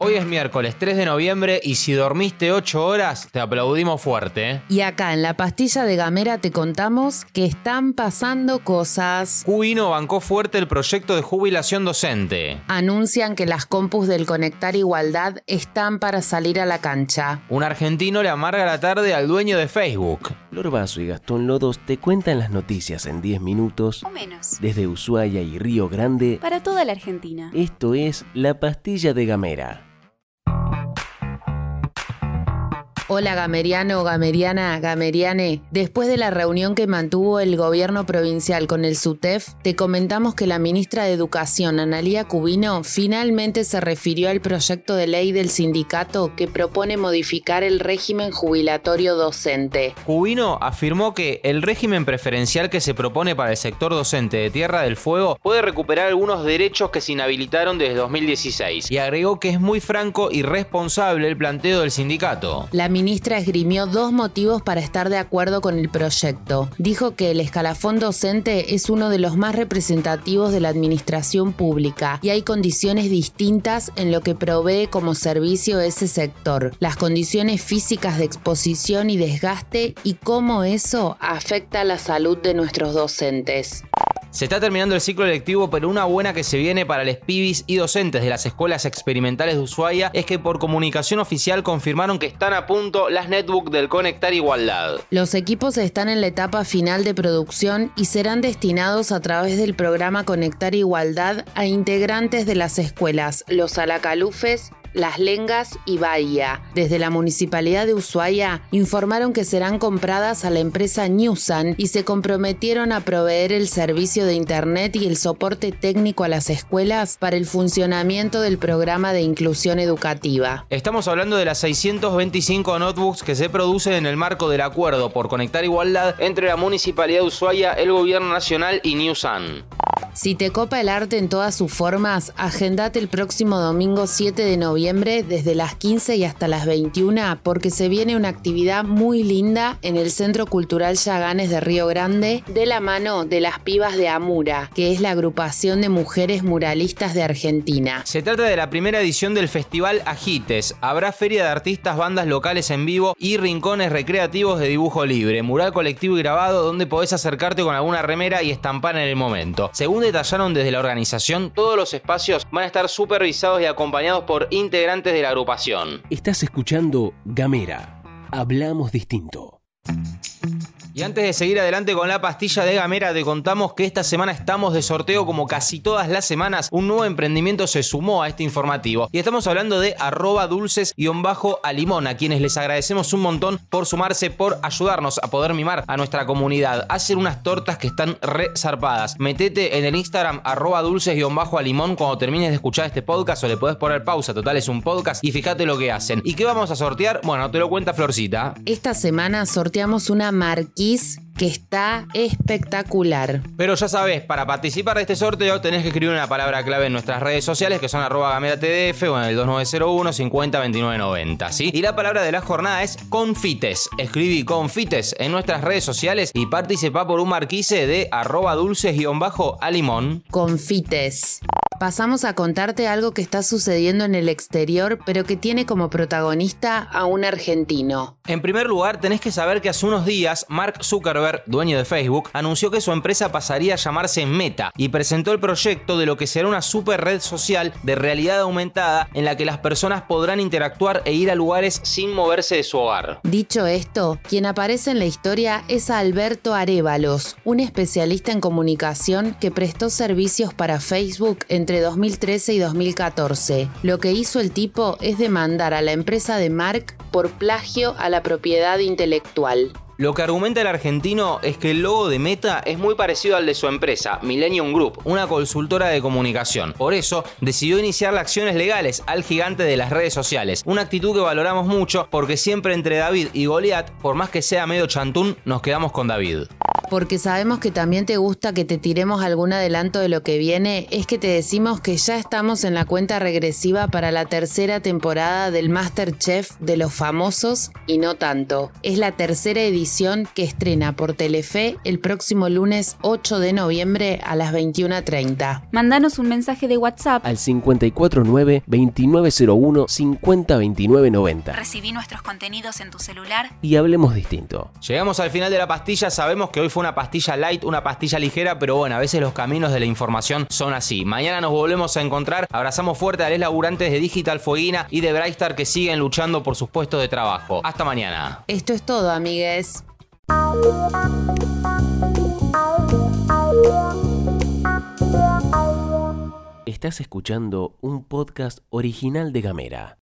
Hoy es miércoles 3 de noviembre y si dormiste 8 horas, te aplaudimos fuerte. ¿eh? Y acá en la pastilla de Gamera te contamos que están pasando cosas. Cubino bancó fuerte el proyecto de jubilación docente. Anuncian que las compus del Conectar Igualdad están para salir a la cancha. Un argentino le amarga la tarde al dueño de Facebook. Flor Vaso y Gastón Lodos te cuentan las noticias en 10 minutos O menos. desde Ushuaia y Río Grande. Para toda la Argentina. Esto es La Pastilla de Gamera. Hola Gameriano, Gameriana, Gameriane. Después de la reunión que mantuvo el gobierno provincial con el SUTEF, te comentamos que la ministra de Educación, Analía Cubino, finalmente se refirió al proyecto de ley del sindicato que propone modificar el régimen jubilatorio docente. Cubino afirmó que el régimen preferencial que se propone para el sector docente de Tierra del Fuego puede recuperar algunos derechos que se inhabilitaron desde 2016 y agregó que es muy franco y responsable el planteo del sindicato. La ministra esgrimió dos motivos para estar de acuerdo con el proyecto. Dijo que el escalafón docente es uno de los más representativos de la administración pública y hay condiciones distintas en lo que provee como servicio ese sector. Las condiciones físicas de exposición y desgaste y cómo eso afecta la salud de nuestros docentes. Se está terminando el ciclo lectivo, pero una buena que se viene para los pibis y docentes de las escuelas experimentales de Ushuaia es que por comunicación oficial confirmaron que están a punto las netbook del Conectar Igualdad. Los equipos están en la etapa final de producción y serán destinados a través del programa Conectar Igualdad a integrantes de las escuelas Los Alacalufes, las Lengas y Bahía. Desde la Municipalidad de Ushuaia informaron que serán compradas a la empresa Newsan y se comprometieron a proveer el servicio de Internet y el soporte técnico a las escuelas para el funcionamiento del programa de inclusión educativa. Estamos hablando de las 625 notebooks que se producen en el marco del acuerdo por conectar igualdad entre la Municipalidad de Ushuaia, el Gobierno Nacional y Newsan. Si te copa el arte en todas sus formas, agendate el próximo domingo 7 de noviembre desde las 15 y hasta las 21 porque se viene una actividad muy linda en el Centro Cultural Yaganes de Río Grande de la mano de las pibas de Amura, que es la agrupación de mujeres muralistas de Argentina. Se trata de la primera edición del Festival Agites. Habrá feria de artistas, bandas locales en vivo y rincones recreativos de dibujo libre, mural colectivo y grabado donde podés acercarte con alguna remera y estampar en el momento. Según detallaron desde la organización, todos los espacios van a estar supervisados y acompañados por integrantes de la agrupación. Estás escuchando Gamera. Hablamos distinto. Y antes de seguir adelante con la pastilla de Gamera, te contamos que esta semana estamos de sorteo como casi todas las semanas. Un nuevo emprendimiento se sumó a este informativo. Y estamos hablando de arroba dulces a quienes les agradecemos un montón por sumarse, por ayudarnos a poder mimar a nuestra comunidad. Hacen unas tortas que están re zarpadas. Metete en el Instagram arroba dulces a limón cuando termines de escuchar este podcast o le podés poner pausa, total es un podcast y fíjate lo que hacen. ¿Y qué vamos a sortear? Bueno, te lo cuenta Florcita. Esta semana sorteamos una que está espectacular. Pero ya sabes, para participar de este sorteo tenés que escribir una palabra clave en nuestras redes sociales que son arroba gamera tdf o en el 2901 50 29 90, ¿sí? Y la palabra de la jornada es confites. Escribí confites en nuestras redes sociales y participa por un marquise de arroba dulces-a limón. Confites. Pasamos a contarte algo que está sucediendo en el exterior, pero que tiene como protagonista a un argentino. En primer lugar, tenés que saber que hace unos días Mark Zuckerberg, dueño de Facebook, anunció que su empresa pasaría a llamarse Meta y presentó el proyecto de lo que será una super red social de realidad aumentada en la que las personas podrán interactuar e ir a lugares sin moverse de su hogar. Dicho esto, quien aparece en la historia es Alberto Arevalos, un especialista en comunicación que prestó servicios para Facebook entre 2013 y 2014. Lo que hizo el tipo es demandar a la empresa de Mark por plagio a la propiedad intelectual. Lo que argumenta el argentino es que el logo de Meta es muy parecido al de su empresa, Millennium Group, una consultora de comunicación. Por eso, decidió iniciar acciones legales al gigante de las redes sociales. Una actitud que valoramos mucho porque siempre entre David y Goliat, por más que sea medio chantún, nos quedamos con David. Porque sabemos que también te gusta que te tiremos algún adelanto de lo que viene, es que te decimos que ya estamos en la cuenta regresiva para la tercera temporada del Masterchef de los famosos y no tanto. Es la tercera edición que estrena por Telefe el próximo lunes 8 de noviembre a las 21.30. Mandanos un mensaje de WhatsApp al 549-2901-502990 Recibí nuestros contenidos en tu celular y hablemos distinto. Llegamos al final de la pastilla, sabemos que hoy fue una pastilla light, una pastilla ligera, pero bueno, a veces los caminos de la información son así. Mañana nos volvemos a encontrar. Abrazamos fuerte a los laburantes de Digital Fueguina y de Brightstar que siguen luchando por sus puestos de trabajo. Hasta mañana. Esto es todo, amigues. Estás escuchando un podcast original de Gamera.